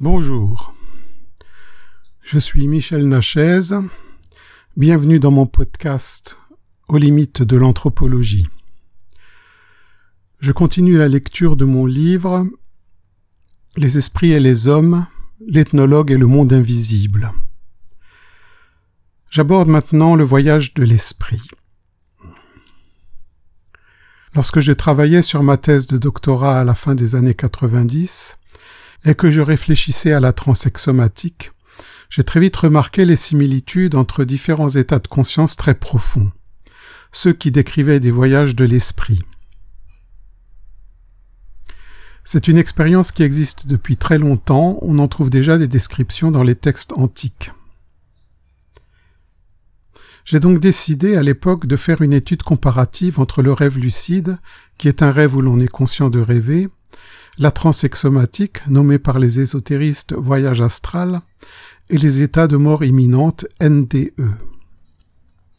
Bonjour, je suis Michel Nachez, bienvenue dans mon podcast Aux limites de l'anthropologie. Je continue la lecture de mon livre Les esprits et les hommes, l'ethnologue et le monde invisible. J'aborde maintenant le voyage de l'esprit. Lorsque j'ai travaillé sur ma thèse de doctorat à la fin des années 90, et que je réfléchissais à la transexomatique, j'ai très vite remarqué les similitudes entre différents états de conscience très profonds, ceux qui décrivaient des voyages de l'esprit. C'est une expérience qui existe depuis très longtemps, on en trouve déjà des descriptions dans les textes antiques. J'ai donc décidé à l'époque de faire une étude comparative entre le rêve lucide, qui est un rêve où l'on est conscient de rêver, la transexomatique, nommée par les ésotéristes voyage astral, et les états de mort imminente NDE.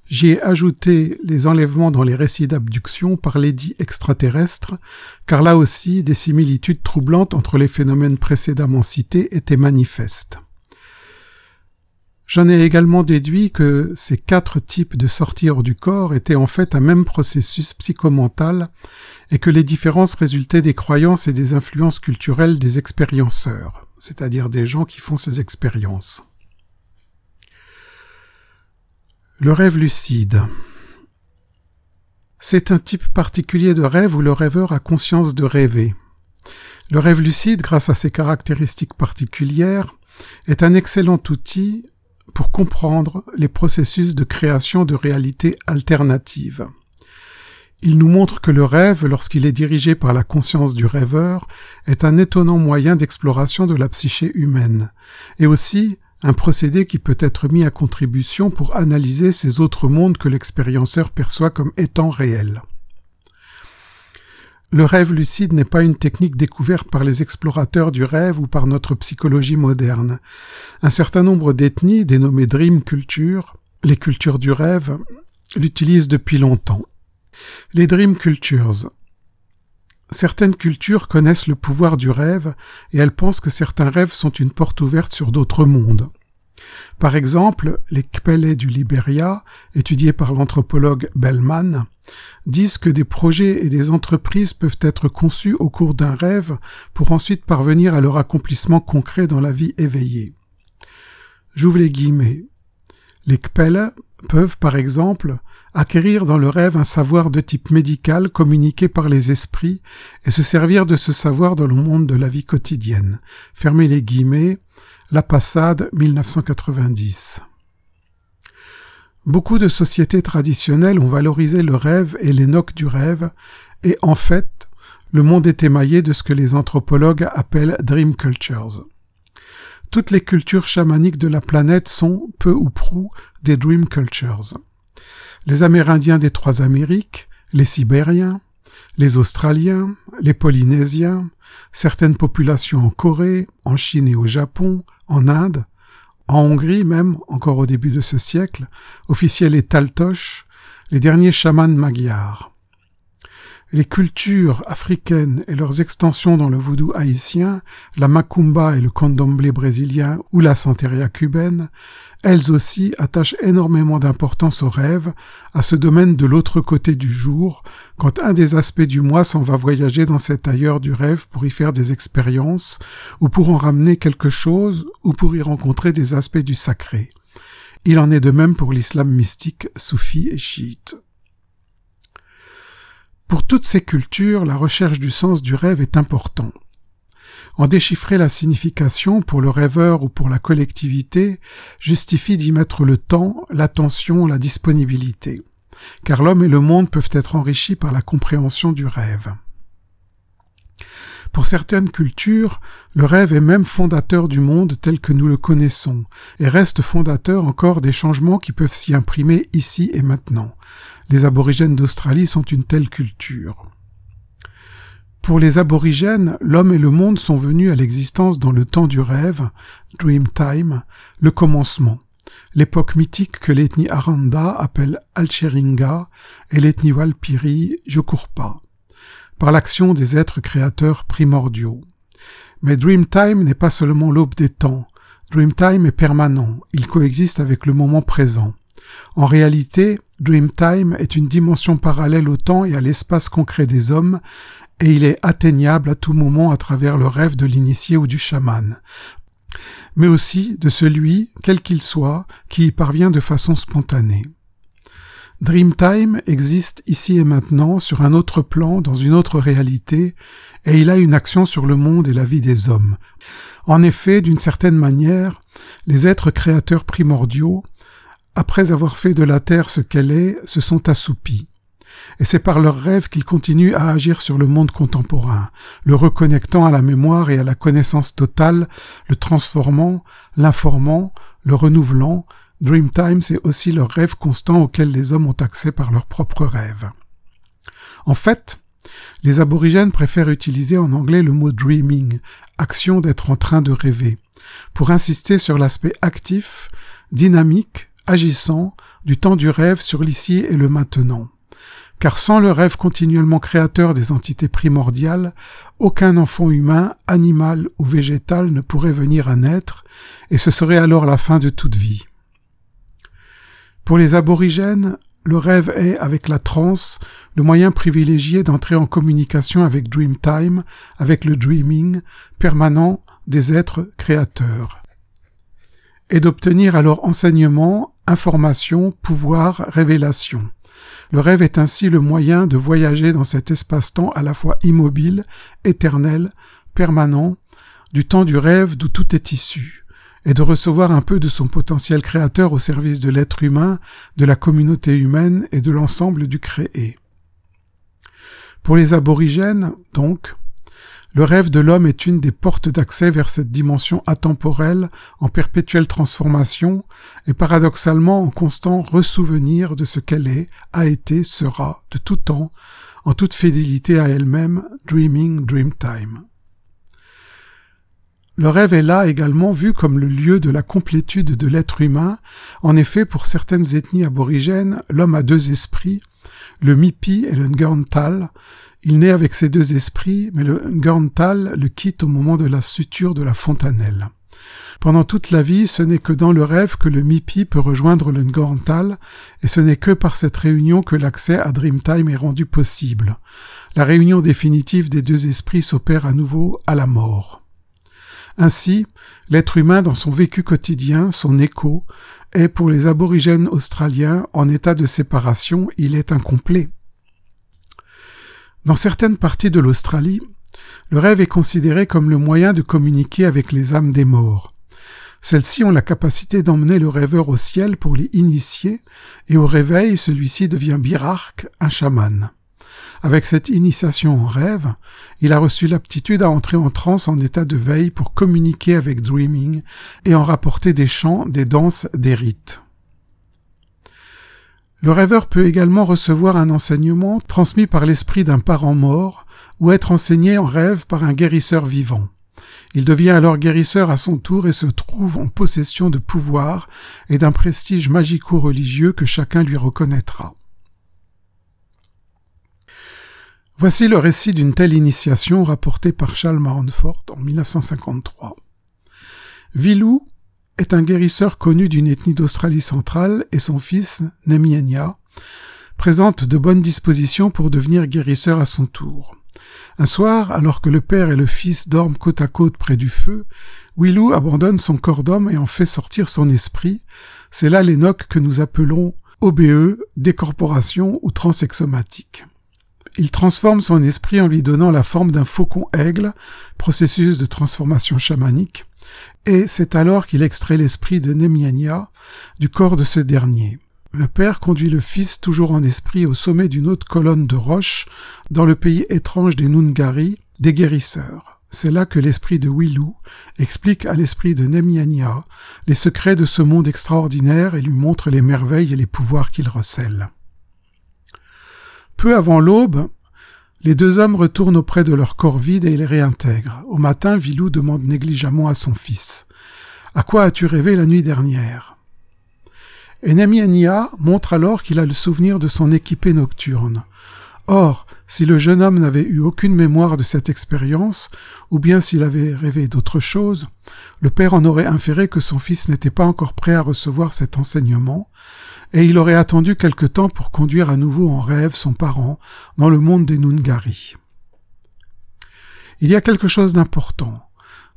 J'y ai ajouté les enlèvements dans les récits d'abduction par les dits extraterrestres, car là aussi des similitudes troublantes entre les phénomènes précédemment cités étaient manifestes. J'en ai également déduit que ces quatre types de sorties hors du corps étaient en fait un même processus psychomental et que les différences résultaient des croyances et des influences culturelles des expérienceurs, c'est-à-dire des gens qui font ces expériences. Le rêve lucide. C'est un type particulier de rêve où le rêveur a conscience de rêver. Le rêve lucide, grâce à ses caractéristiques particulières, est un excellent outil pour comprendre les processus de création de réalités alternatives. Il nous montre que le rêve, lorsqu'il est dirigé par la conscience du rêveur, est un étonnant moyen d'exploration de la psyché humaine, et aussi un procédé qui peut être mis à contribution pour analyser ces autres mondes que l'expérienceur perçoit comme étant réels. Le rêve lucide n'est pas une technique découverte par les explorateurs du rêve ou par notre psychologie moderne. Un certain nombre d'ethnies, dénommées Dream Culture, les cultures du rêve, l'utilisent depuis longtemps. Les Dream Cultures. Certaines cultures connaissent le pouvoir du rêve et elles pensent que certains rêves sont une porte ouverte sur d'autres mondes. Par exemple, les Kpele du Liberia, étudiés par l'anthropologue Bellman, disent que des projets et des entreprises peuvent être conçus au cours d'un rêve pour ensuite parvenir à leur accomplissement concret dans la vie éveillée. J'ouvre les guillemets. Les Kpele peuvent, par exemple, acquérir dans le rêve un savoir de type médical communiqué par les esprits et se servir de ce savoir dans le monde de la vie quotidienne. Fermez les guillemets. La Passade 1990. Beaucoup de sociétés traditionnelles ont valorisé le rêve et les du rêve, et en fait, le monde est émaillé de ce que les anthropologues appellent dream cultures. Toutes les cultures chamaniques de la planète sont, peu ou prou, des dream cultures. Les Amérindiens des trois Amériques, les Sibériens, les Australiens, les Polynésiens, certaines populations en Corée, en Chine et au Japon, en Inde, en Hongrie même, encore au début de ce siècle, officiaient les Taltoches, les derniers chamans magyars. Les cultures africaines et leurs extensions dans le voodoo haïtien, la macumba et le candomblé brésilien ou la santeria cubaine, elles aussi attachent énormément d'importance au rêve, à ce domaine de l'autre côté du jour, quand un des aspects du moi s'en va voyager dans cet ailleurs du rêve pour y faire des expériences, ou pour en ramener quelque chose, ou pour y rencontrer des aspects du sacré. Il en est de même pour l'islam mystique, soufi et chiite. Pour toutes ces cultures, la recherche du sens du rêve est important. En déchiffrer la signification pour le rêveur ou pour la collectivité justifie d'y mettre le temps, l'attention, la disponibilité, car l'homme et le monde peuvent être enrichis par la compréhension du rêve. Pour certaines cultures, le rêve est même fondateur du monde tel que nous le connaissons, et reste fondateur encore des changements qui peuvent s'y imprimer ici et maintenant. Les aborigènes d'Australie sont une telle culture. Pour les aborigènes, l'homme et le monde sont venus à l'existence dans le temps du rêve, Dream Time, le commencement, l'époque mythique que l'ethnie Aranda appelle Alcheringa et l'ethnie Walpiri Jokurpa par l'action des êtres créateurs primordiaux. Mais Dreamtime n'est pas seulement l'aube des temps. Dreamtime est permanent, il coexiste avec le moment présent. En réalité, Dreamtime est une dimension parallèle au temps et à l'espace concret des hommes, et il est atteignable à tout moment à travers le rêve de l'initié ou du chaman, mais aussi de celui, quel qu'il soit, qui y parvient de façon spontanée. Dreamtime existe ici et maintenant sur un autre plan, dans une autre réalité, et il a une action sur le monde et la vie des hommes. En effet, d'une certaine manière, les êtres créateurs primordiaux, après avoir fait de la Terre ce qu'elle est, se sont assoupis. Et c'est par leurs rêves qu'ils continuent à agir sur le monde contemporain, le reconnectant à la mémoire et à la connaissance totale, le transformant, l'informant, le renouvelant, Dreamtime, c'est aussi leur rêve constant auquel les hommes ont accès par leurs propres rêves. En fait, les aborigènes préfèrent utiliser en anglais le mot dreaming, action d'être en train de rêver, pour insister sur l'aspect actif, dynamique, agissant du temps du rêve sur l'ici et le maintenant. Car sans le rêve continuellement créateur des entités primordiales, aucun enfant humain, animal ou végétal ne pourrait venir à naître, et ce serait alors la fin de toute vie. Pour les aborigènes, le rêve est, avec la transe, le moyen privilégié d'entrer en communication avec Dreamtime, avec le dreaming permanent des êtres créateurs, et d'obtenir alors enseignement, information, pouvoir, révélation. Le rêve est ainsi le moyen de voyager dans cet espace-temps à la fois immobile, éternel, permanent, du temps du rêve d'où tout est issu, et de recevoir un peu de son potentiel créateur au service de l'être humain, de la communauté humaine et de l'ensemble du créé. Pour les aborigènes, donc, le rêve de l'homme est une des portes d'accès vers cette dimension atemporelle en perpétuelle transformation et paradoxalement en constant ressouvenir de ce qu'elle est, a été, sera, de tout temps, en toute fidélité à elle-même, dreaming dreamtime. Le rêve est là également vu comme le lieu de la complétude de l'être humain. En effet, pour certaines ethnies aborigènes, l'homme a deux esprits, le Mipi et le Ngurntal. Il naît avec ces deux esprits, mais le Ngurntal le quitte au moment de la suture de la fontanelle. Pendant toute la vie, ce n'est que dans le rêve que le Mipi peut rejoindre le Ngurntal, et ce n'est que par cette réunion que l'accès à Dreamtime est rendu possible. La réunion définitive des deux esprits s'opère à nouveau à la mort. Ainsi, l'être humain dans son vécu quotidien, son écho, est pour les aborigènes australiens en état de séparation, il est incomplet. Dans certaines parties de l'Australie, le rêve est considéré comme le moyen de communiquer avec les âmes des morts. Celles-ci ont la capacité d'emmener le rêveur au ciel pour les initier, et au réveil, celui-ci devient birarque, un chaman. Avec cette initiation en rêve, il a reçu l'aptitude à entrer en transe en état de veille pour communiquer avec Dreaming et en rapporter des chants, des danses, des rites. Le rêveur peut également recevoir un enseignement transmis par l'esprit d'un parent mort ou être enseigné en rêve par un guérisseur vivant. Il devient alors guérisseur à son tour et se trouve en possession de pouvoir et d'un prestige magico-religieux que chacun lui reconnaîtra. Voici le récit d'une telle initiation rapportée par Charles Maronfort en 1953. Vilou est un guérisseur connu d'une ethnie d'Australie centrale et son fils, Nemienia, présente de bonnes dispositions pour devenir guérisseur à son tour. Un soir, alors que le père et le fils dorment côte à côte près du feu, Willou abandonne son corps d'homme et en fait sortir son esprit. C'est là l'énoque que nous appelons OBE, décorporation ou transexomatique. Il transforme son esprit en lui donnant la forme d'un faucon aigle, processus de transformation chamanique, et c'est alors qu'il extrait l'esprit de Nemiania du corps de ce dernier. Le père conduit le fils toujours en esprit au sommet d'une haute colonne de roche dans le pays étrange des Nungari, des guérisseurs. C'est là que l'esprit de Wilou explique à l'esprit de Nemiania les secrets de ce monde extraordinaire et lui montre les merveilles et les pouvoirs qu'il recèle. Peu avant l'aube, les deux hommes retournent auprès de leur corps vide et les réintègrent. Au matin, Vilou demande négligemment à son fils À quoi as-tu rêvé la nuit dernière? Enemiania montre alors qu'il a le souvenir de son équipée nocturne. Or, si le jeune homme n'avait eu aucune mémoire de cette expérience, ou bien s'il avait rêvé d'autre chose, le père en aurait inféré que son fils n'était pas encore prêt à recevoir cet enseignement, et il aurait attendu quelque temps pour conduire à nouveau en rêve son parent dans le monde des Nungari. Il y a quelque chose d'important.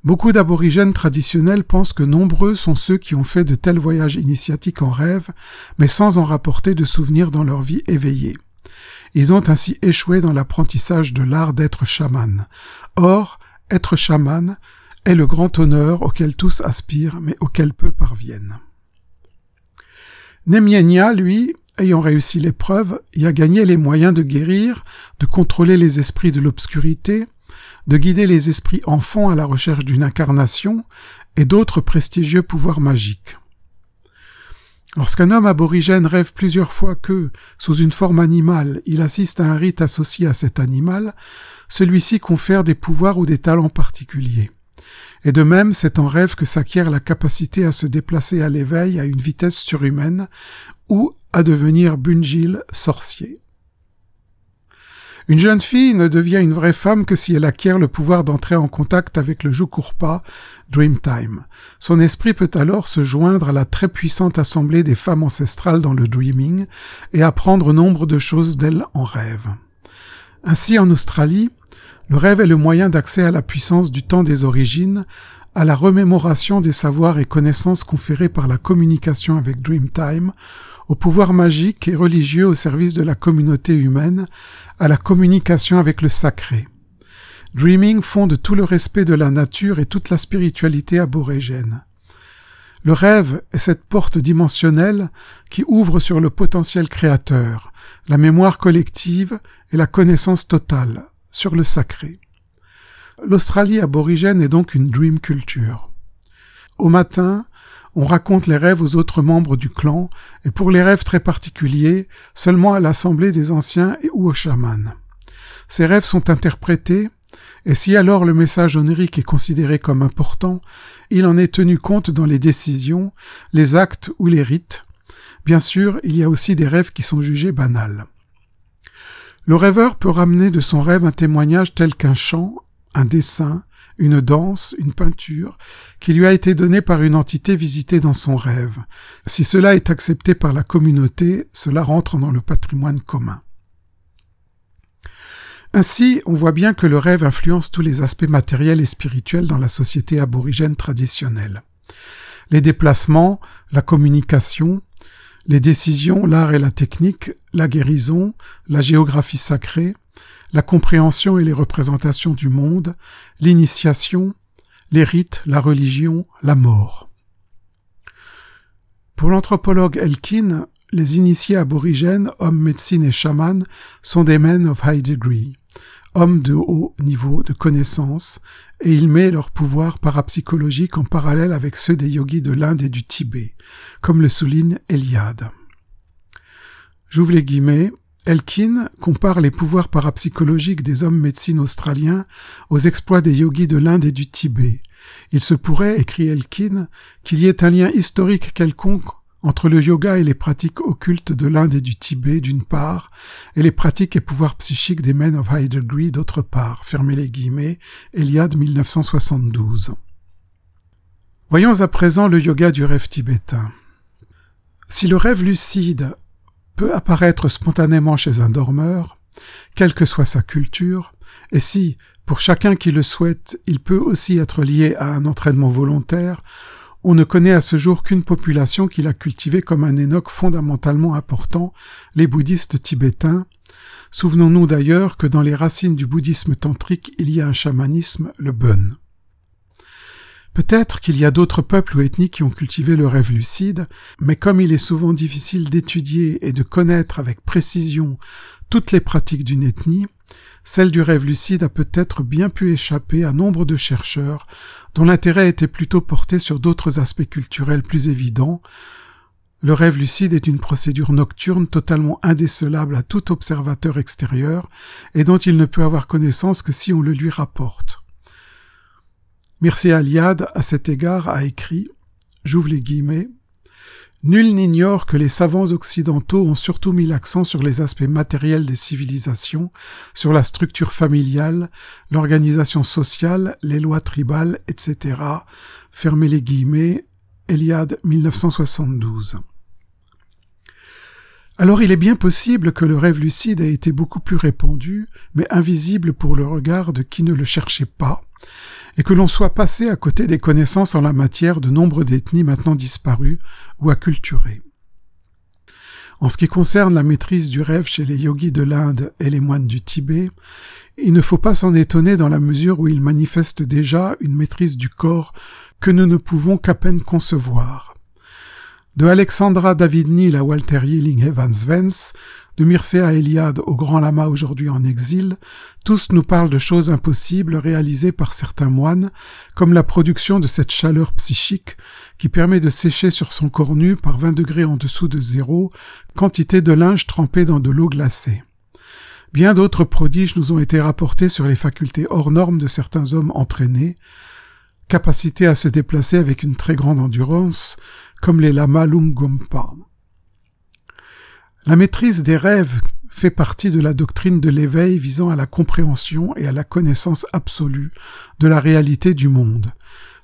Beaucoup d'aborigènes traditionnels pensent que nombreux sont ceux qui ont fait de tels voyages initiatiques en rêve, mais sans en rapporter de souvenirs dans leur vie éveillée. Ils ont ainsi échoué dans l'apprentissage de l'art d'être chaman. Or, être chaman est le grand honneur auquel tous aspirent, mais auquel peu parviennent. Nemienia, lui, ayant réussi l'épreuve, y a gagné les moyens de guérir, de contrôler les esprits de l'obscurité, de guider les esprits enfants à la recherche d'une incarnation et d'autres prestigieux pouvoirs magiques. Lorsqu'un homme aborigène rêve plusieurs fois que, sous une forme animale, il assiste à un rite associé à cet animal, celui-ci confère des pouvoirs ou des talents particuliers. Et de même, c'est en rêve que s'acquiert la capacité à se déplacer à l'éveil à une vitesse surhumaine ou à devenir Bunjil sorcier. Une jeune fille ne devient une vraie femme que si elle acquiert le pouvoir d'entrer en contact avec le Jukurpa Dreamtime. Son esprit peut alors se joindre à la très puissante assemblée des femmes ancestrales dans le dreaming et apprendre nombre de choses d'elles en rêve. Ainsi, en Australie, le rêve est le moyen d'accès à la puissance du temps des origines, à la remémoration des savoirs et connaissances conférés par la communication avec Dreamtime, au pouvoir magique et religieux au service de la communauté humaine, à la communication avec le sacré. Dreaming fonde tout le respect de la nature et toute la spiritualité aborigène. Le rêve est cette porte dimensionnelle qui ouvre sur le potentiel créateur, la mémoire collective et la connaissance totale, sur le sacré. L'Australie aborigène est donc une dream culture. Au matin, on raconte les rêves aux autres membres du clan, et pour les rêves très particuliers, seulement à l'assemblée des anciens ou aux chamans. Ces rêves sont interprétés, et si alors le message onirique est considéré comme important, il en est tenu compte dans les décisions, les actes ou les rites. Bien sûr, il y a aussi des rêves qui sont jugés banals. Le rêveur peut ramener de son rêve un témoignage tel qu'un chant, un dessin, une danse, une peinture, qui lui a été donnée par une entité visitée dans son rêve. Si cela est accepté par la communauté, cela rentre dans le patrimoine commun. Ainsi, on voit bien que le rêve influence tous les aspects matériels et spirituels dans la société aborigène traditionnelle. Les déplacements, la communication, les décisions, l'art et la technique, la guérison, la géographie sacrée, la compréhension et les représentations du monde, l'initiation, les rites, la religion, la mort. Pour l'anthropologue Elkin, les initiés aborigènes, hommes, médecine et chamans, sont des men of high degree, hommes de haut niveau de connaissance, et il met leur pouvoir parapsychologique en parallèle avec ceux des yogis de l'Inde et du Tibet, comme le souligne Eliade. J'ouvre les guillemets. Elkin compare les pouvoirs parapsychologiques des hommes médecines australiens aux exploits des yogis de l'Inde et du Tibet. Il se pourrait, écrit Elkin, qu'il y ait un lien historique quelconque entre le yoga et les pratiques occultes de l'Inde et du Tibet d'une part, et les pratiques et pouvoirs psychiques des men of high degree d'autre part. Fermez les guillemets. Eliade 1972. Voyons à présent le yoga du rêve tibétain. Si le rêve lucide peut apparaître spontanément chez un dormeur, quelle que soit sa culture, et si, pour chacun qui le souhaite, il peut aussi être lié à un entraînement volontaire, on ne connaît à ce jour qu'une population qui l'a cultivé comme un énoque fondamentalement important, les bouddhistes tibétains. Souvenons-nous d'ailleurs que dans les racines du bouddhisme tantrique il y a un chamanisme, le bun. Peut-être qu'il y a d'autres peuples ou ethnies qui ont cultivé le rêve lucide, mais comme il est souvent difficile d'étudier et de connaître avec précision toutes les pratiques d'une ethnie, celle du rêve lucide a peut-être bien pu échapper à nombre de chercheurs dont l'intérêt était plutôt porté sur d'autres aspects culturels plus évidents. Le rêve lucide est une procédure nocturne totalement indécelable à tout observateur extérieur et dont il ne peut avoir connaissance que si on le lui rapporte. Mircea Aliade, à cet égard, a écrit, j'ouvre les guillemets, Nul n'ignore que les savants occidentaux ont surtout mis l'accent sur les aspects matériels des civilisations, sur la structure familiale, l'organisation sociale, les lois tribales, etc. Fermez les guillemets, Eliade 1972. Alors il est bien possible que le rêve lucide ait été beaucoup plus répandu, mais invisible pour le regard de qui ne le cherchait pas, et que l'on soit passé à côté des connaissances en la matière de nombre d'ethnies maintenant disparues ou acculturées. En ce qui concerne la maîtrise du rêve chez les yogis de l'Inde et les moines du Tibet, il ne faut pas s'en étonner dans la mesure où ils manifestent déjà une maîtrise du corps que nous ne pouvons qu'à peine concevoir. De Alexandra David-Neal à Walter Yelling Evans-Vance, de Mircea Eliade au Grand Lama aujourd'hui en exil, tous nous parlent de choses impossibles réalisées par certains moines, comme la production de cette chaleur psychique qui permet de sécher sur son corps nu par 20 degrés en dessous de zéro quantité de linge trempé dans de l'eau glacée. Bien d'autres prodiges nous ont été rapportés sur les facultés hors normes de certains hommes entraînés, capacité à se déplacer avec une très grande endurance, comme les lamas Lungompa. La maîtrise des rêves fait partie de la doctrine de l'éveil visant à la compréhension et à la connaissance absolue de la réalité du monde.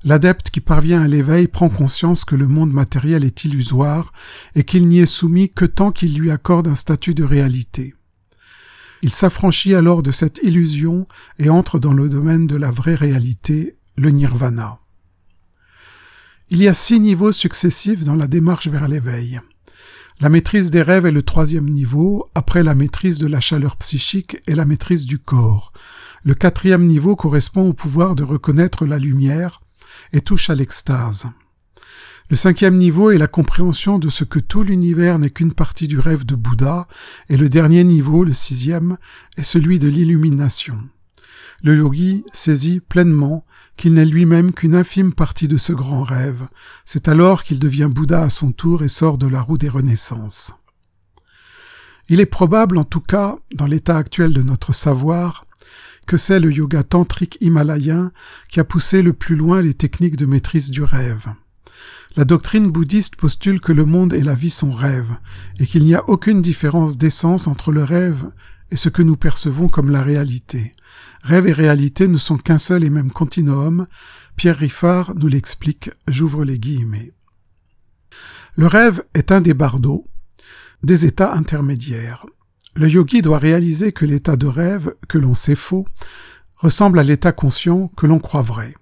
L'adepte qui parvient à l'éveil prend conscience que le monde matériel est illusoire et qu'il n'y est soumis que tant qu'il lui accorde un statut de réalité. Il s'affranchit alors de cette illusion et entre dans le domaine de la vraie réalité, le nirvana. Il y a six niveaux successifs dans la démarche vers l'éveil. La maîtrise des rêves est le troisième niveau, après la maîtrise de la chaleur psychique et la maîtrise du corps. Le quatrième niveau correspond au pouvoir de reconnaître la lumière et touche à l'extase. Le cinquième niveau est la compréhension de ce que tout l'univers n'est qu'une partie du rêve de Bouddha, et le dernier niveau, le sixième, est celui de l'illumination. Le yogi saisit pleinement qu'il n'est lui-même qu'une infime partie de ce grand rêve. C'est alors qu'il devient Bouddha à son tour et sort de la roue des renaissances. Il est probable, en tout cas, dans l'état actuel de notre savoir, que c'est le yoga tantrique himalayen qui a poussé le plus loin les techniques de maîtrise du rêve. La doctrine bouddhiste postule que le monde et la vie sont rêves, et qu'il n'y a aucune différence d'essence entre le rêve et ce que nous percevons comme la réalité. Rêve et réalité ne sont qu'un seul et même continuum. Pierre Riffard nous l'explique, j'ouvre les guillemets. Le rêve est un des bardeaux, des états intermédiaires. Le yogi doit réaliser que l'état de rêve, que l'on sait faux, ressemble à l'état conscient que l'on croit vrai.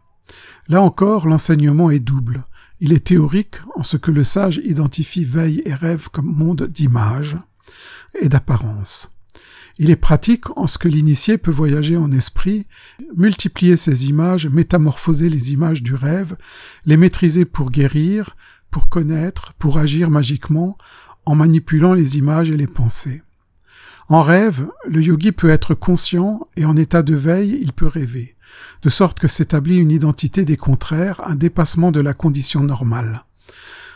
Là encore, l'enseignement est double. Il est théorique en ce que le sage identifie veille et rêve comme monde d'image et d'apparence. Il est pratique en ce que l'initié peut voyager en esprit, multiplier ses images, métamorphoser les images du rêve, les maîtriser pour guérir, pour connaître, pour agir magiquement, en manipulant les images et les pensées. En rêve, le yogi peut être conscient et en état de veille, il peut rêver, de sorte que s'établit une identité des contraires, un dépassement de la condition normale.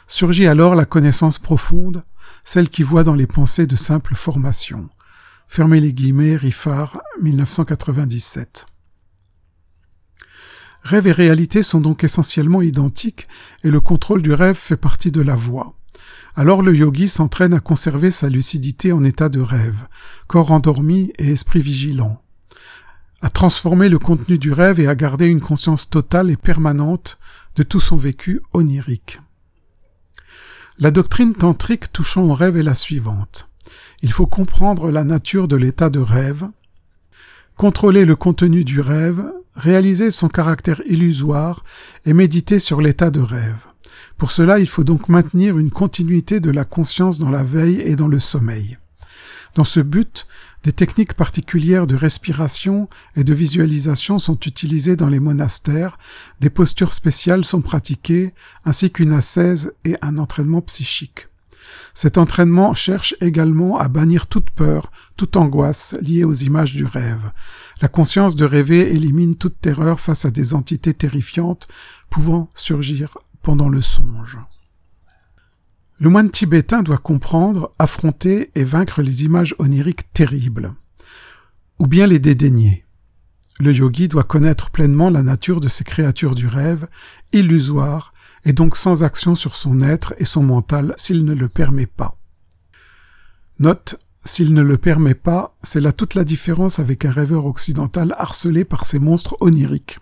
Surgit alors la connaissance profonde, celle qui voit dans les pensées de simples formations. Fermez les guillemets, Riffard, 1997. Rêve et réalité sont donc essentiellement identiques et le contrôle du rêve fait partie de la voie. Alors le yogi s'entraîne à conserver sa lucidité en état de rêve, corps endormi et esprit vigilant, à transformer le contenu du rêve et à garder une conscience totale et permanente de tout son vécu onirique. La doctrine tantrique touchant au rêve est la suivante. Il faut comprendre la nature de l'état de rêve, contrôler le contenu du rêve, réaliser son caractère illusoire et méditer sur l'état de rêve. Pour cela, il faut donc maintenir une continuité de la conscience dans la veille et dans le sommeil. Dans ce but, des techniques particulières de respiration et de visualisation sont utilisées dans les monastères, des postures spéciales sont pratiquées, ainsi qu'une ascèse et un entraînement psychique. Cet entraînement cherche également à bannir toute peur, toute angoisse liée aux images du rêve. La conscience de rêver élimine toute terreur face à des entités terrifiantes pouvant surgir pendant le songe. Le moine tibétain doit comprendre, affronter et vaincre les images oniriques terribles, ou bien les dédaigner. Le yogi doit connaître pleinement la nature de ces créatures du rêve, illusoires, et donc sans action sur son être et son mental s'il ne le permet pas. Note, s'il ne le permet pas, c'est là toute la différence avec un rêveur occidental harcelé par ces monstres oniriques.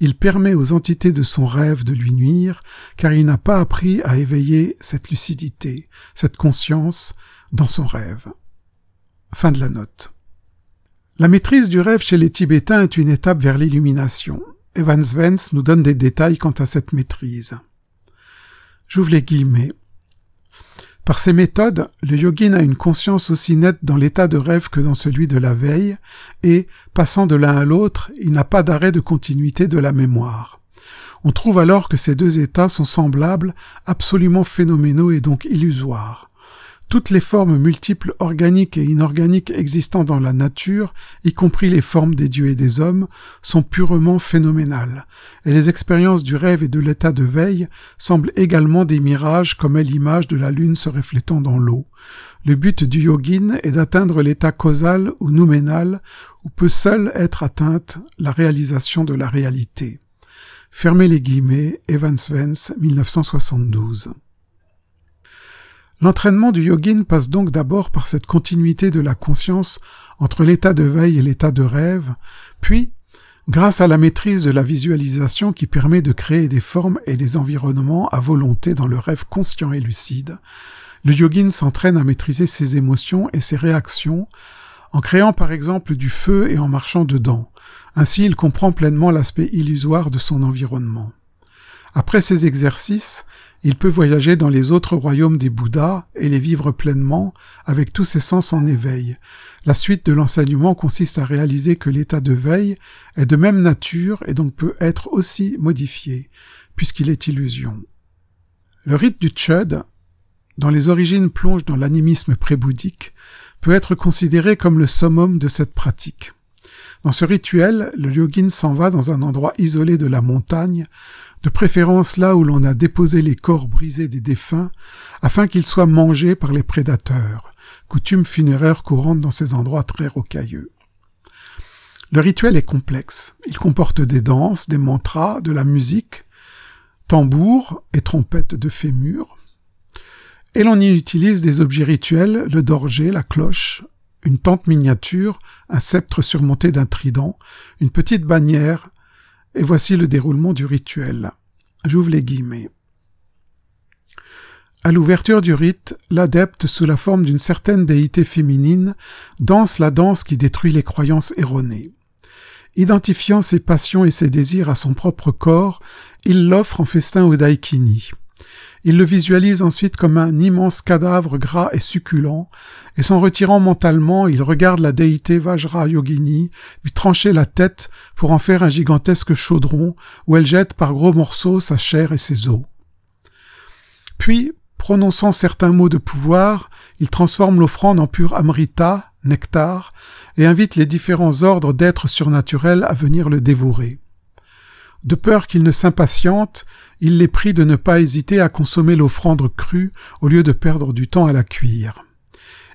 Il permet aux entités de son rêve de lui nuire, car il n'a pas appris à éveiller cette lucidité, cette conscience dans son rêve. Fin de la note. La maîtrise du rêve chez les Tibétains est une étape vers l'illumination. Evans Vance nous donne des détails quant à cette maîtrise. J'ouvre les guillemets. Par ces méthodes, le yogin a une conscience aussi nette dans l'état de rêve que dans celui de la veille, et, passant de l'un à l'autre, il n'a pas d'arrêt de continuité de la mémoire. On trouve alors que ces deux états sont semblables, absolument phénoménaux et donc illusoires. Toutes les formes multiples organiques et inorganiques existant dans la nature, y compris les formes des dieux et des hommes, sont purement phénoménales, et les expériences du rêve et de l'état de veille semblent également des mirages comme est l'image de la lune se reflétant dans l'eau. Le but du yogin est d'atteindre l'état causal ou nouménal où peut seule être atteinte la réalisation de la réalité. Fermez les guillemets, Evans Vance, 1972. L'entraînement du yogin passe donc d'abord par cette continuité de la conscience entre l'état de veille et l'état de rêve, puis, grâce à la maîtrise de la visualisation qui permet de créer des formes et des environnements à volonté dans le rêve conscient et lucide, le yogin s'entraîne à maîtriser ses émotions et ses réactions en créant par exemple du feu et en marchant dedans. Ainsi il comprend pleinement l'aspect illusoire de son environnement. Après ces exercices, il peut voyager dans les autres royaumes des Bouddhas et les vivre pleinement avec tous ses sens en éveil. La suite de l'enseignement consiste à réaliser que l'état de veille est de même nature et donc peut être aussi modifié, puisqu'il est illusion. Le rite du Chud, dont les origines plongent dans l'animisme pré-bouddhique, peut être considéré comme le summum de cette pratique. Dans ce rituel, le yogin s'en va dans un endroit isolé de la montagne, de préférence là où l'on a déposé les corps brisés des défunts, afin qu'ils soient mangés par les prédateurs, coutume funéraire courante dans ces endroits très rocailleux. Le rituel est complexe. Il comporte des danses, des mantras, de la musique, tambours et trompettes de fémur. Et l'on y utilise des objets rituels, le dorgé, la cloche, une tente miniature, un sceptre surmonté d'un trident, une petite bannière, et voici le déroulement du rituel. J'ouvre les guillemets. À l'ouverture du rite, l'adepte, sous la forme d'une certaine déité féminine, danse la danse qui détruit les croyances erronées. Identifiant ses passions et ses désirs à son propre corps, il l'offre en festin au daikini. Il le visualise ensuite comme un immense cadavre gras et succulent, et s'en retirant mentalement, il regarde la déité Vajra Yogini lui trancher la tête pour en faire un gigantesque chaudron où elle jette par gros morceaux sa chair et ses os. Puis, prononçant certains mots de pouvoir, il transforme l'offrande en pur amrita, nectar, et invite les différents ordres d'êtres surnaturels à venir le dévorer. De peur qu'il ne s'impatiente, il les prie de ne pas hésiter à consommer l'offrande crue au lieu de perdre du temps à la cuire.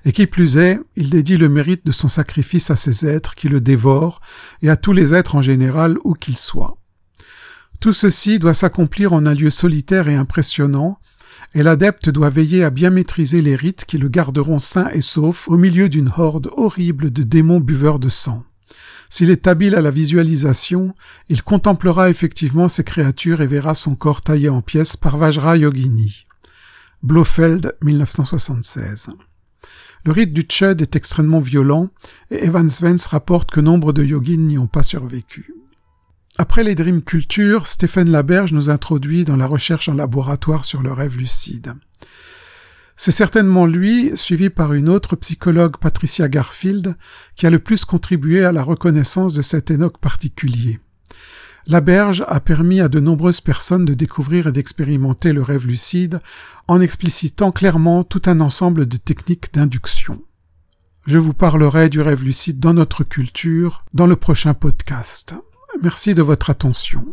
Et qui plus est, il dédie le mérite de son sacrifice à ces êtres qui le dévorent et à tous les êtres en général où qu'ils soient. Tout ceci doit s'accomplir en un lieu solitaire et impressionnant, et l'adepte doit veiller à bien maîtriser les rites qui le garderont sain et sauf au milieu d'une horde horrible de démons buveurs de sang. S'il est habile à la visualisation, il contemplera effectivement ces créatures et verra son corps taillé en pièces par Vajra Yogini. Blofeld, 1976. Le rite du Chud est extrêmement violent et Evans Vance rapporte que nombre de yogins n'y ont pas survécu. Après les Dream Culture, Stéphane Laberge nous introduit dans la recherche en laboratoire sur le rêve lucide. C'est certainement lui, suivi par une autre psychologue, Patricia Garfield, qui a le plus contribué à la reconnaissance de cet énoque particulier. La berge a permis à de nombreuses personnes de découvrir et d'expérimenter le rêve lucide en explicitant clairement tout un ensemble de techniques d'induction. Je vous parlerai du rêve lucide dans notre culture dans le prochain podcast. Merci de votre attention.